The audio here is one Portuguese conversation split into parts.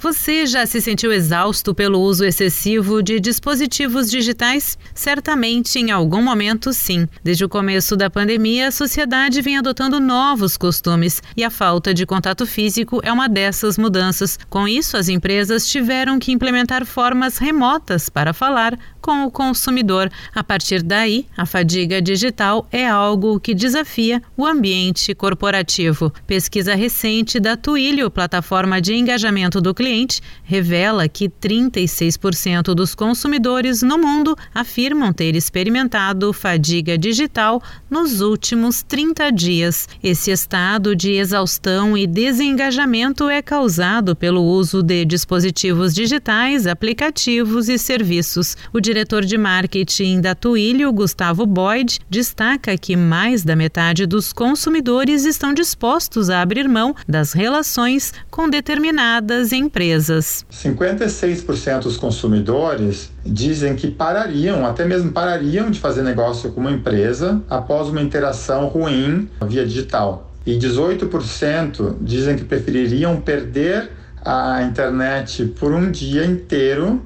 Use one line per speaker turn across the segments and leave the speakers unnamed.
Você já se sentiu exausto pelo uso excessivo de dispositivos digitais? Certamente, em algum momento, sim. Desde o começo da pandemia, a sociedade vem adotando novos costumes e a falta de contato físico é uma dessas mudanças. Com isso, as empresas tiveram que implementar formas remotas para falar com o consumidor. A partir daí, a fadiga digital é algo que desafia o ambiente corporativo. Pesquisa recente da Twilio, plataforma de engajamento do cliente, revela que 36% dos consumidores no mundo afirmam ter experimentado fadiga digital nos últimos 30 dias. Esse estado de exaustão e desengajamento é causado pelo uso de dispositivos digitais, aplicativos e serviços. O de marketing da Twilio, Gustavo Boyd, destaca que mais da metade dos consumidores estão dispostos a abrir mão das relações com determinadas empresas.
56% dos consumidores dizem que parariam, até mesmo parariam de fazer negócio com uma empresa após uma interação ruim via digital. E 18% dizem que prefeririam perder a internet por um dia inteiro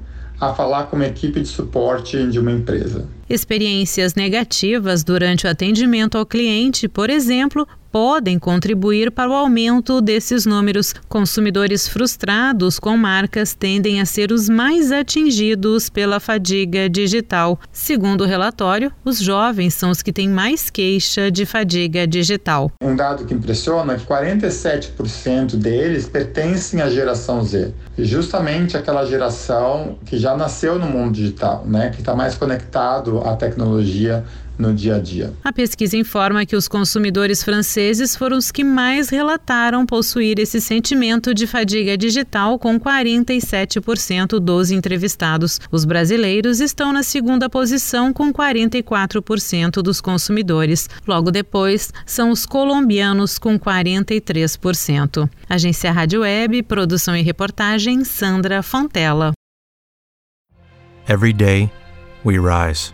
a falar com uma equipe de suporte de uma empresa.
Experiências negativas durante o atendimento ao cliente, por exemplo, podem contribuir para o aumento desses números. Consumidores frustrados com marcas tendem a ser os mais atingidos pela fadiga digital. Segundo o relatório, os jovens são os que têm mais queixa de fadiga digital.
Um dado que impressiona é que 47% deles pertencem à geração Z, justamente aquela geração que já nasceu no mundo digital, né, que está mais conectado à tecnologia no dia a dia.
A pesquisa informa que os consumidores franceses foram os que mais relataram possuir esse sentimento de fadiga digital, com 47% dos entrevistados. Os brasileiros estão na segunda posição, com 44% dos consumidores. Logo depois, são os colombianos, com 43%. Agência Rádio Web, produção e reportagem Sandra Fontela.
Every day, we rise.